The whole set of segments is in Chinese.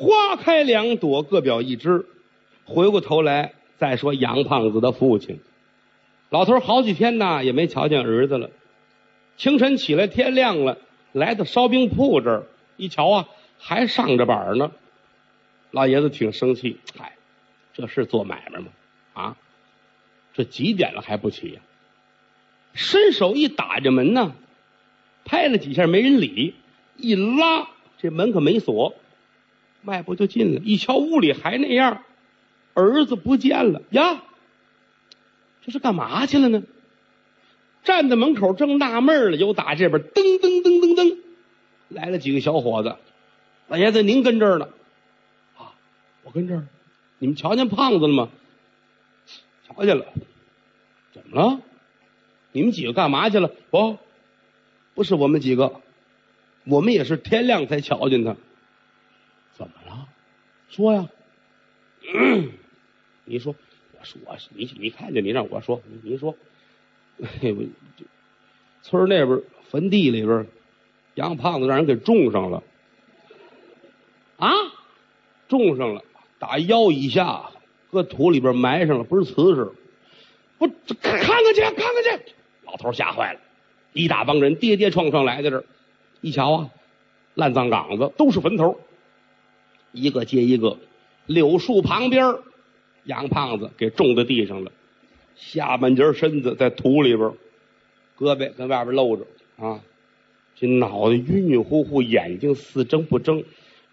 花开两朵，各表一枝。回过头来再说杨胖子的父亲，老头好几天呐也没瞧见儿子了。清晨起来，天亮了，来到烧饼铺这儿一瞧啊，还上着板呢。老爷子挺生气，嗨，这是做买卖吗？啊，这几点了还不起呀？伸手一打这门呢，拍了几下没人理，一拉这门可没锁，迈步就进了。一瞧屋里还那样，儿子不见了呀，这是干嘛去了呢？站在门口正纳闷了，又打这边噔噔噔噔噔来了几个小伙子，老爷子您跟这儿呢？啊，我跟这儿，你们瞧见胖子了吗？瞧见了，怎么了？你们几个干嘛去了？不，不是我们几个，我们也是天亮才瞧见他。说呀。你说，我说，你你看见你让我说，你你说，哎，我村那边坟地里边，杨胖子让人给种上了。啊，种上了，打腰以下搁土里边埋上了，不是瓷实。不，看看去，看看去。老头吓坏了，一大帮人跌跌撞撞来在这儿，一瞧啊，烂葬岗子都是坟头，一个接一个。柳树旁边，杨胖子给种在地上了，下半截身子在土里边，胳膊跟外边露着啊，这脑袋晕晕乎乎，眼睛似睁不睁。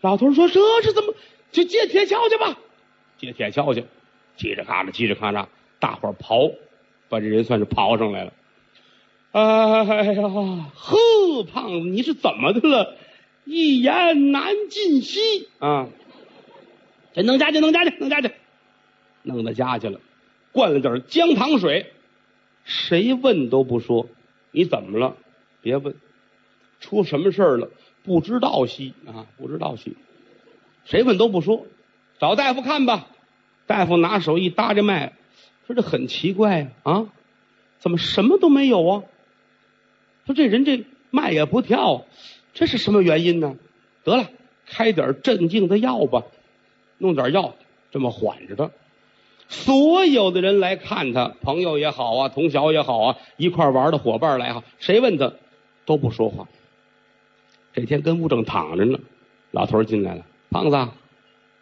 老头说：“这是怎么？去借铁锹去吧，借铁锹去。”叽里咔嚓，叽里咔嚓，大伙刨，把这人算是刨上来了。哎呀，呵，胖子，你是怎么的了？一言难尽兮啊！这弄家去，弄家去，弄家去，弄到家去了，灌了点姜糖水，谁问都不说。你怎么了？别问，出什么事儿了？不知道兮啊，不知道兮，谁问都不说。找大夫看吧。大夫拿手一搭这脉，说这很奇怪呀，啊，怎么什么都没有啊？说这人这脉也不跳，这是什么原因呢？得了，开点镇静的药吧，弄点药，这么缓着他。所有的人来看他，朋友也好啊，同学也好啊，一块玩的伙伴来哈，谁问他都不说话。这天跟屋正躺着呢，老头进来了，胖子，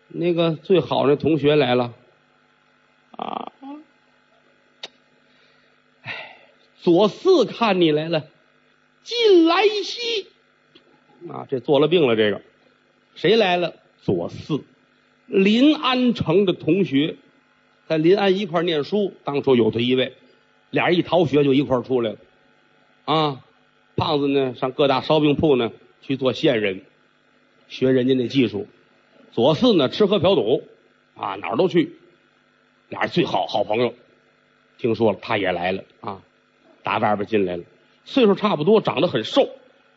那个最好的同学来了，啊，哎，左四看你来了。进来兮，啊，这做了病了。这个谁来了？左四，临安城的同学，在临安一块念书。当初有他一位，俩人一逃学就一块出来了。啊，胖子呢上各大烧饼铺呢去做线人，学人家那技术。左四呢吃喝嫖赌，啊哪儿都去。俩人最好好朋友，听说了他也来了啊，打外边进来了。岁数差不多，长得很瘦，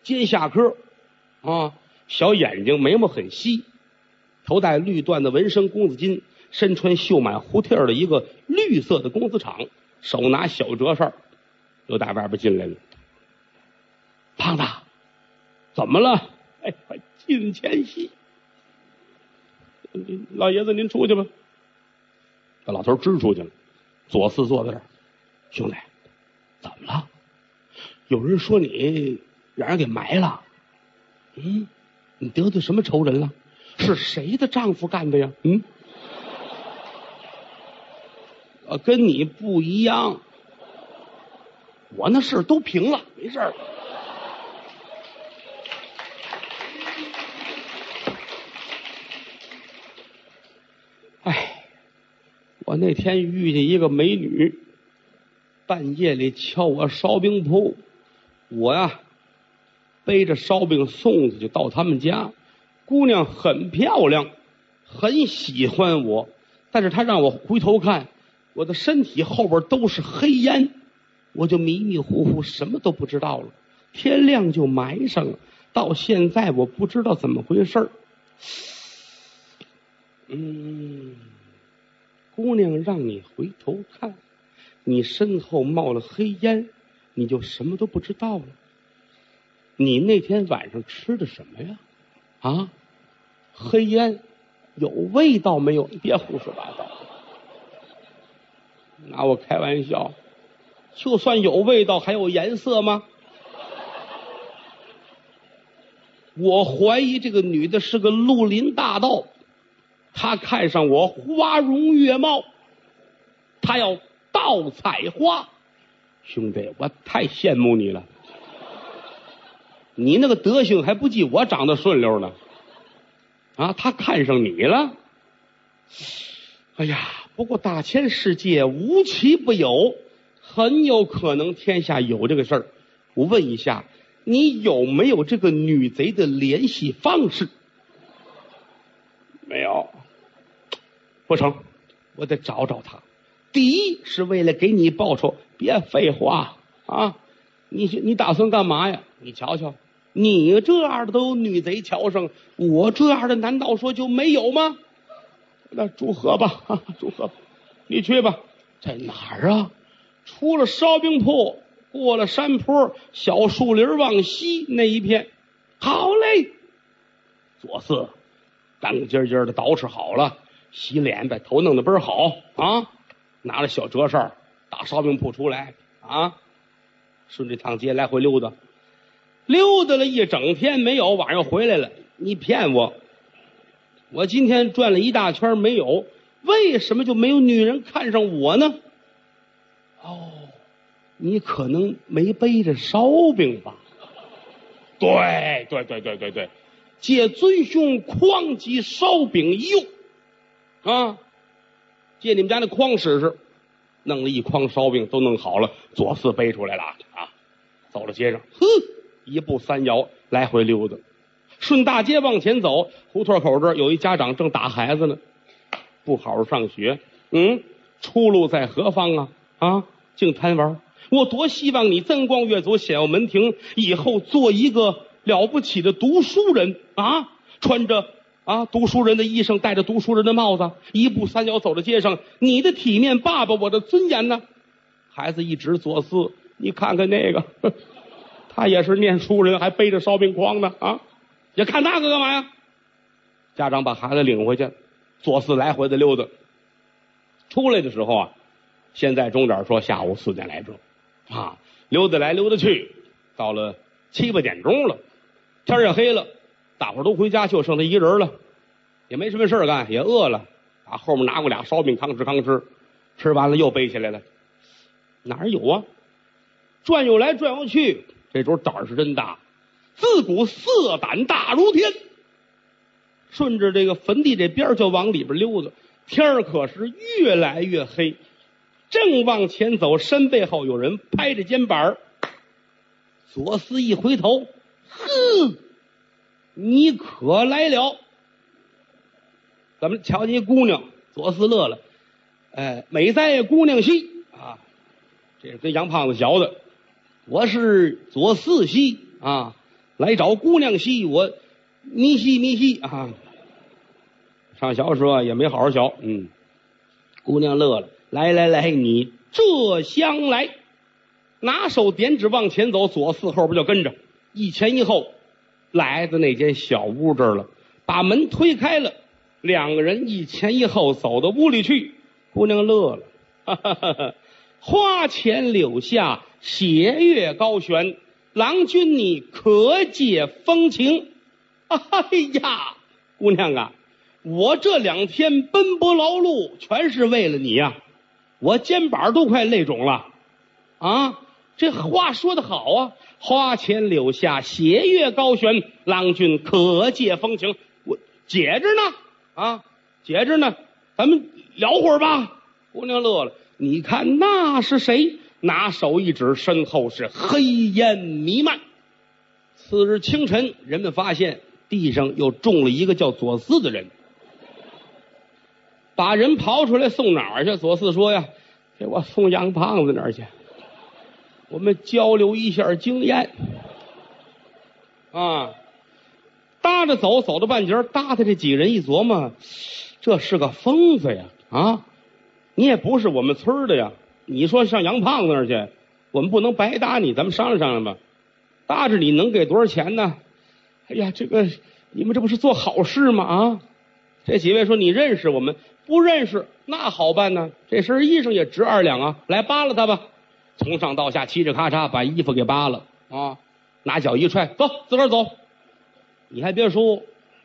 尖下颏啊，小眼睛，眉毛很细，头戴绿缎的纹身公子巾，身穿绣满胡贴的一个绿色的公子氅，手拿小折扇，又打外边进来了。胖子，怎么了？哎，进前戏。老爷子，您出去吧。把老头支出去了。左四坐在这儿，兄弟，怎么了？有人说你让人给埋了，嗯，你得罪什么仇人了？是谁的丈夫干的呀？嗯，跟你不一样，我那事都平了，没事儿。哎，我那天遇见一个美女，半夜里敲我烧饼铺。我呀，背着烧饼送子就到他们家，姑娘很漂亮，很喜欢我，但是她让我回头看，我的身体后边都是黑烟，我就迷迷糊糊什么都不知道了。天亮就埋上了，到现在我不知道怎么回事嗯，姑娘让你回头看，你身后冒了黑烟。你就什么都不知道了。你那天晚上吃的什么呀？啊，黑烟有味道没有？你别胡说八道，拿我开玩笑。就算有味道，还有颜色吗？我怀疑这个女的是个绿林大盗，她看上我花容月貌，她要盗采花。兄弟，我太羡慕你了，你那个德行还不及我长得顺溜呢。啊，他看上你了。哎呀，不过大千世界无奇不有。很有可能天下有这个事儿，我问一下，你有没有这个女贼的联系方式？没有，不成，我得找找她。第一是为了给你报仇，别废话啊！你你打算干嘛呀？你瞧瞧，你这样的都有女贼瞧上，我这样的难道说就没有吗？那祝贺吧，祝贺，你去吧，在哪儿啊？出了烧饼铺，过了山坡，小树林往西那一片，好嘞。左四，干干净净的捯饬好了，洗脸，把头弄得倍儿好啊！拿着小折扇，打烧饼铺出来啊，顺这趟街来回溜达，溜达了一整天没有，晚上回来了。你骗我，我今天转了一大圈没有，为什么就没有女人看上我呢？哦，你可能没背着烧饼吧？对对对对对对，借尊兄筐及烧饼一用啊！借你们家那筐使使，弄了一筐烧饼都弄好了，左四背出来了啊！走到街上，呵，一步三摇来回溜达，顺大街往前走，胡同口这儿有一家长正打孩子呢，不好好上学，嗯，出路在何方啊？啊，净贪玩！我多希望你增光越祖，显耀门庭，以后做一个了不起的读书人啊！穿着啊读书人的衣裳，戴着读书人的帽子，一步三摇走在街上，你的体面，爸爸我的尊严呢？孩子一直左思，你看看那个，他也是念书人，还背着烧饼筐呢啊！你看那个干嘛呀？家长把孩子领回去，左四来回的溜达，出来的时候啊。现在钟点说下午四点来钟，啊，溜达来溜达去，到了七八点钟了，天也黑了，大伙都回家，就剩他一人了，也没什么事干，也饿了，啊，后面拿过俩烧饼，吭哧吭哧，吃完了又背起来了，哪儿有啊？转悠来转悠去，这主胆儿是真大，自古色胆大如天，顺着这个坟地这边就往里边溜达，天儿可是越来越黑。正往前走，身背后有人拍着肩膀左思一回头，哼，你可来了！怎么瞧见一姑娘？左思乐了，哎，美哉姑娘兮啊！这是跟杨胖子学的。我是左四西啊，来找姑娘西，我咪西咪西啊。上学时候也没好好学，嗯。姑娘乐了。来来来，你这厢来，拿手点指往前走，左四后边就跟着，一前一后，来到那间小屋这儿了，把门推开了，两个人一前一后走到屋里去。姑娘乐了，哈哈哈哈花前柳下，斜月高悬，郎君你可解风情？哎呀，姑娘啊，我这两天奔波劳碌，全是为了你呀。我肩膀都快累肿了，啊！这话说的好啊！花前柳下，斜月高悬，郎君可解风情？我解着呢，啊，解着呢，咱们聊会儿吧。姑娘乐了，你看那是谁？拿手一指，身后是黑烟弥漫。次日清晨，人们发现地上又中了一个叫左思的人。把人刨出来送哪儿去？左四说呀：“给我送杨胖子那儿去，我们交流一下经验。”啊，搭着走，走到半截搭的这几个人一琢磨，这是个疯子呀！啊，你也不是我们村的呀，你说上杨胖子那儿去，我们不能白搭你，咱们商量商量吧。搭着你能给多少钱呢？哎呀，这个你们这不是做好事吗？啊！这几位说你认识我们？不认识，那好办呢。这身衣裳也值二两啊，来扒了他吧。从上到下，嘁哧咔嚓把衣服给扒了啊，拿脚一踹，走，自个儿走。你还别说，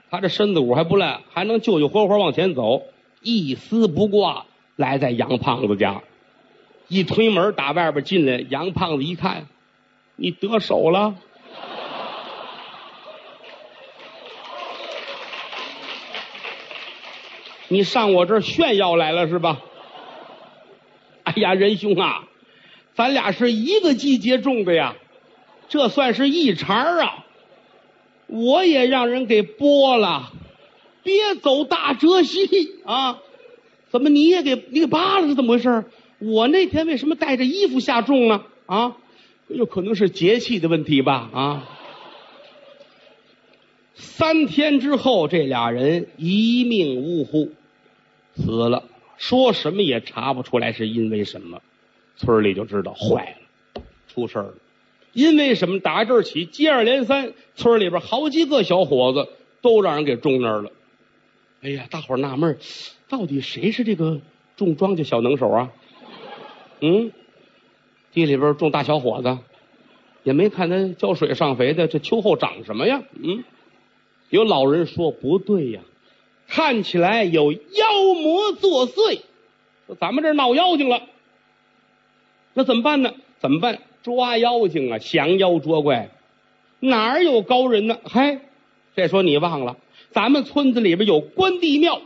他这身子骨还不赖，还能救救活活往前走，一丝不挂，来在杨胖子家。一推门打外边进来，杨胖子一看，你得手了。你上我这儿炫耀来了是吧？哎呀，仁兄啊，咱俩是一个季节种的呀，这算是一茬啊。我也让人给剥了，别走大折戏啊！怎么你也给你给扒了是怎么回事？我那天为什么带着衣服下种呢？啊，有可能是节气的问题吧？啊。三天之后，这俩人一命呜呼。死了，说什么也查不出来是因为什么，村里就知道坏了，出事了。因为什么？打这儿起，接二连三，村里边好几个小伙子都让人给种那儿了。哎呀，大伙纳闷到底谁是这个种庄稼小能手啊？嗯，地里边种大小伙子，也没看他浇水上肥的，这秋后长什么呀？嗯，有老人说不对呀。看起来有妖魔作祟，说咱们这闹妖精了，那怎么办呢？怎么办？抓妖精啊，降妖捉怪，哪儿有高人呢？嗨，这说你忘了，咱们村子里边有关帝庙，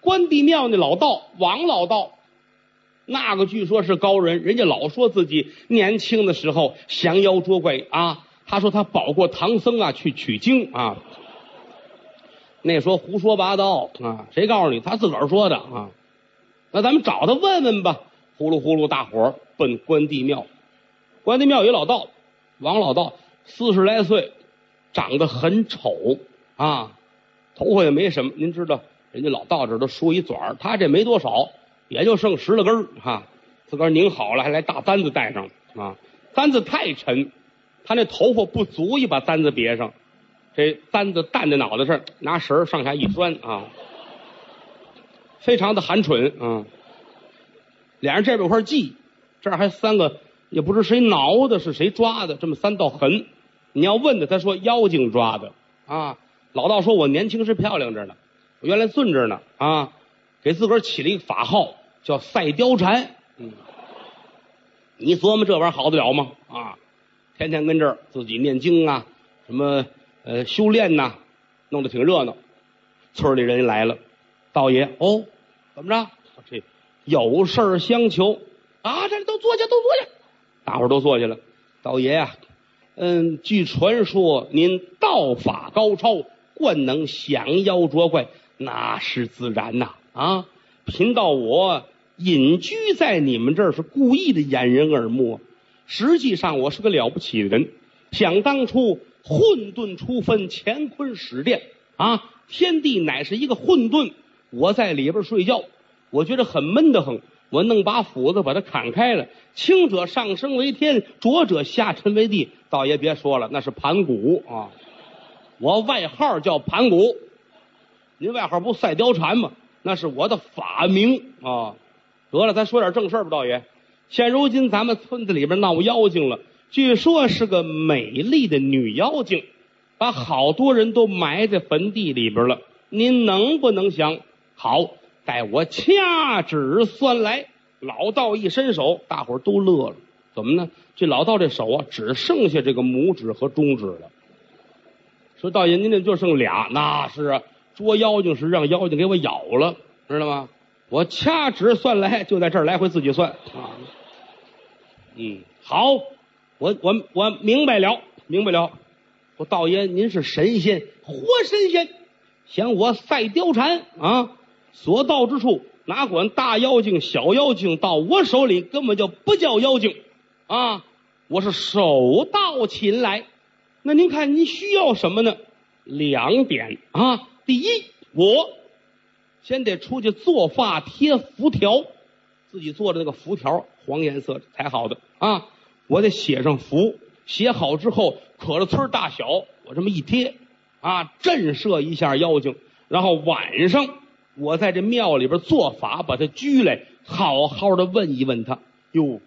关帝庙那老道王老道，那个据说是高人，人家老说自己年轻的时候降妖捉怪啊，他说他保过唐僧啊去取经啊。那说胡说八道啊！谁告诉你？他自个儿说的啊！那咱们找他问问吧。呼噜呼噜，大伙儿奔关帝庙。关帝庙有老道，王老道四十来岁，长得很丑啊，头发也没什么。您知道，人家老道这都梳一嘴儿，他这没多少，也就剩十来根儿哈。自个儿拧好了，还来大簪子戴上啊。簪子太沉，他那头发不足以把簪子别上。这簪子担在脑袋上，拿绳上下一拴啊，非常的寒碜啊。脸上这边有块记，这儿还三个，也不知谁挠的，是谁抓的，这么三道痕。你要问他，他说妖精抓的啊。老道说：“我年轻时漂亮着呢，我原来俊着呢啊，给自个儿起了一个法号，叫赛貂蝉。嗯，你琢磨这玩意儿好得了吗？啊，天天跟这儿自己念经啊，什么。”呃，修炼呐，弄得挺热闹。村里人来了，道爷哦，怎么着？这有事相求啊！这都坐下，都坐下。大伙都坐下了。道爷呀，嗯，据传说您道法高超，惯能降妖捉怪，那是自然呐。啊，贫道我隐居在你们这儿，是故意的掩人耳目。实际上，我是个了不起的人。想当初。混沌初分，乾坤始变啊！天地乃是一个混沌，我在里边睡觉，我觉得很闷得很。我弄把斧子把它砍开了，轻者上升为天，浊者下沉为地。倒也别说了，那是盘古啊！我外号叫盘古，您外号不赛貂蝉吗？那是我的法名啊！得了，咱说点正事吧，道爷。现如今咱们村子里边闹妖精了。据说是个美丽的女妖精，把好多人都埋在坟地里边了。您能不能想？好，待我掐指算来。老道一伸手，大伙都乐了。怎么呢？这老道这手啊，只剩下这个拇指和中指了。说道爷，您这就剩俩，那是啊，捉妖精是让妖精给我咬了，知道吗？我掐指算来，就在这儿来回自己算啊。嗯，好。我我我明白了，明白了。说道爷，您是神仙，活神仙，想我赛貂蝉啊，所到之处，哪管大妖精、小妖精，到我手里根本就不叫妖精啊！我是手到擒来。那您看，您需要什么呢？两点啊。第一，我先得出去做发贴符条，自己做的那个符条，黄颜色才好的啊。我得写上符，写好之后，可着村大小，我这么一贴，啊，震慑一下妖精。然后晚上我在这庙里边做法，把他拘来，好好的问一问他。哟，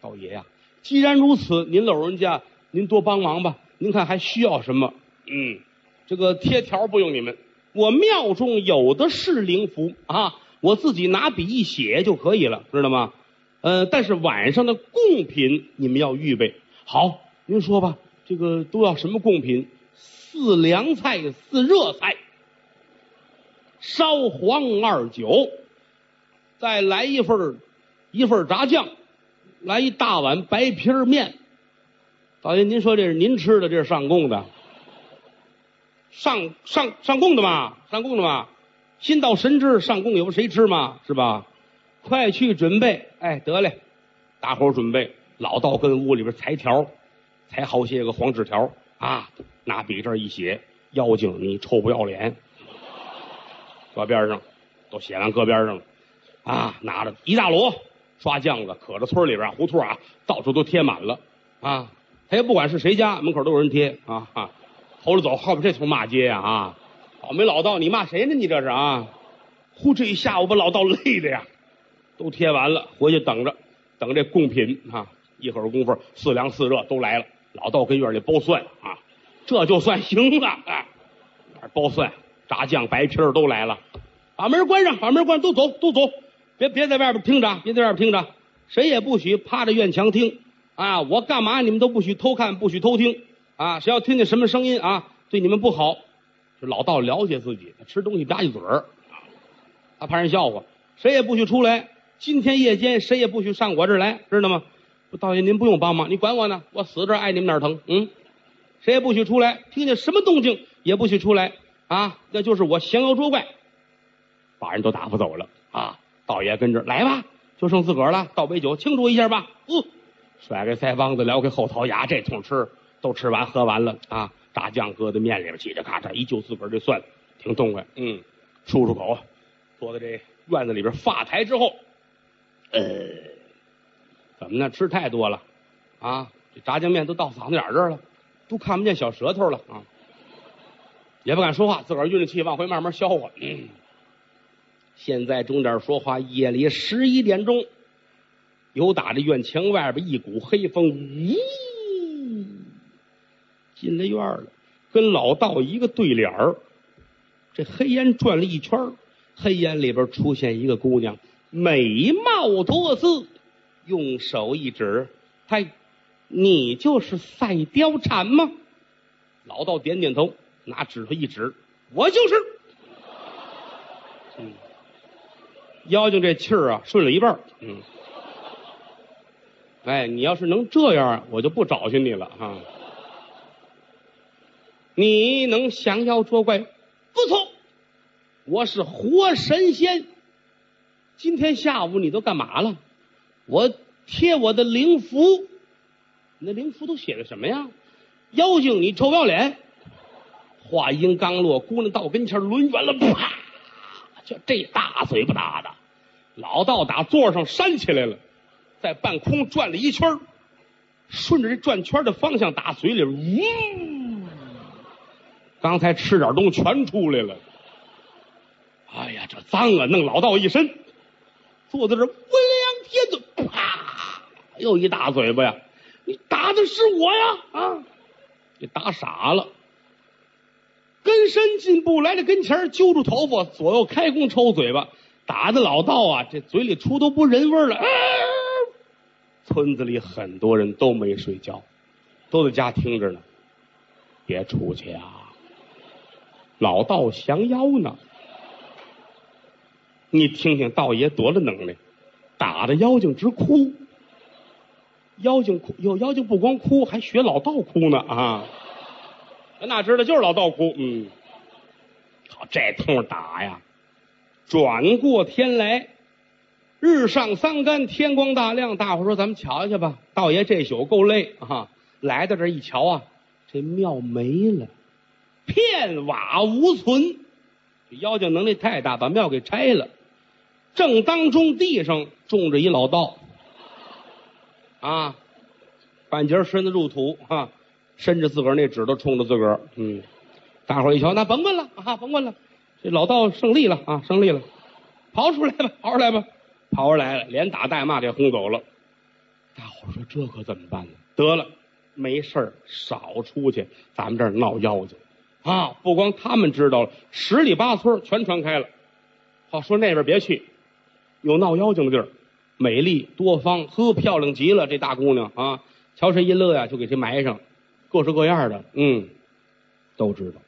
道爷呀，既然如此，您老人家您多帮忙吧。您看还需要什么？嗯，这个贴条不用你们，我庙中有的是灵符啊，我自己拿笔一写就可以了，知道吗？呃，但是晚上的贡品你们要预备好。您说吧，这个都要什么贡品？四凉菜，四热菜，烧黄二酒，再来一份一份炸酱，来一大碗白皮面。老爷，您说这是您吃的，这是上供的？上上上供的嘛，上供的嘛。心到神知，上供有谁吃嘛？是吧？快去准备！哎，得嘞，大伙准备。老道跟屋里边裁条，裁好些个黄纸条啊。拿笔这一写，妖精你臭不要脸，搁边上，都写完搁边上了，啊，拿着一大摞刷浆子，可着村里边胡同啊，到处都贴满了啊。他也不管是谁家门口都有人贴啊啊。头着走，后边这头骂街呀啊！倒霉老道，你骂谁呢？你这是啊？呼，这一下午把老道累的呀，都贴完了，回去等着，等这贡品啊。一会儿功夫，四凉四热都来了，老道跟院里包蒜啊。这就算行了，哎，包蒜、炸酱、白皮儿都来了，把门关上，把门关，都走，都走，别别在外边听着，别在外边听着，谁也不许趴着院墙听啊！我干嘛你们都不许偷看，不许偷听啊！谁要听见什么声音啊，对你们不好。这老道了解自己，吃东西吧唧嘴儿，他怕人笑话，谁也不许出来。今天夜间谁也不许上我这儿来，知道吗？道爷您不用帮忙，你管我呢，我死这爱你们哪儿疼？嗯。谁也不许出来，听见什么动静也不许出来啊！那就是我降妖捉怪，把人都打发走了啊！道爷跟着来吧，就剩自个儿了，倒杯酒庆祝一下吧。嗯，甩开腮帮子，撩开后槽牙，这通吃都吃完喝完了啊！炸酱搁在面里边，叽里咔嚓一就自个儿这蒜，挺痛快。嗯，漱漱口，坐在这院子里边发台之后，呃，怎么呢？吃太多了啊！这炸酱面都到嗓子眼这儿了。都看不见小舌头了啊，也不敢说话，自个儿运着气往回慢慢消化。现在钟点说话，夜里十一点钟，有打这院墙外边一股黑风，咦，进了院了，跟老道一个对脸儿。这黑烟转了一圈，黑烟里边出现一个姑娘，美貌多姿，用手一指，嗨。你就是赛貂蝉吗？老道点点头，拿指头一指，我就是。嗯，妖精这气儿啊，顺了一半儿嗯，哎，你要是能这样，我就不找寻你了哈。你能降妖捉怪？不错，我是活神仙。今天下午你都干嘛了？我贴我的灵符。那灵符都写的什么呀？妖精，你臭不要脸！话音刚落，姑娘到跟前抡圆了，啪！就这大嘴巴打的，老道打座上扇起来了，在半空转了一圈顺着这转圈的方向打嘴里，呜！刚才吃点东西全出来了。哎呀，这脏啊！弄老道一身，坐在这，我两天都啪！又一大嘴巴呀！你打的是我呀！啊，你打傻了。跟身进步来到跟前，揪住头发，左右开弓抽嘴巴，打的老道啊，这嘴里出都不人味了。村子里很多人都没睡觉，都在家听着呢。别出去啊！老道降妖呢。你听听道爷多大能耐，打的妖精直哭。妖精哭，有妖精不光哭，还学老道哭呢啊！咱哪知道就是老道哭，嗯，好这通打呀！转过天来，日上三竿，天光大亮，大伙说咱们瞧去吧。道爷这宿够累啊，来到这一瞧啊，这庙没了，片瓦无存。这妖精能力太大，把庙给拆了。正当中地上种着一老道。啊，半截身子入土啊，伸着自个儿那指头冲着自个儿，嗯，大伙一瞧，那甭问了啊，甭问了，这老道胜利了啊，胜利了，跑出来吧，跑出来吧，跑出来了，连打带骂给轰走了。大伙说这可怎么办呢？得了，没事儿少出去，咱们这儿闹妖精啊！不光他们知道了，十里八村全传开了。好说那边别去，有闹妖精的地儿，美丽多方，呵，漂亮极了。这大姑娘啊，瞧谁一乐呀，就给谁埋上，各式各样的，嗯，都知道。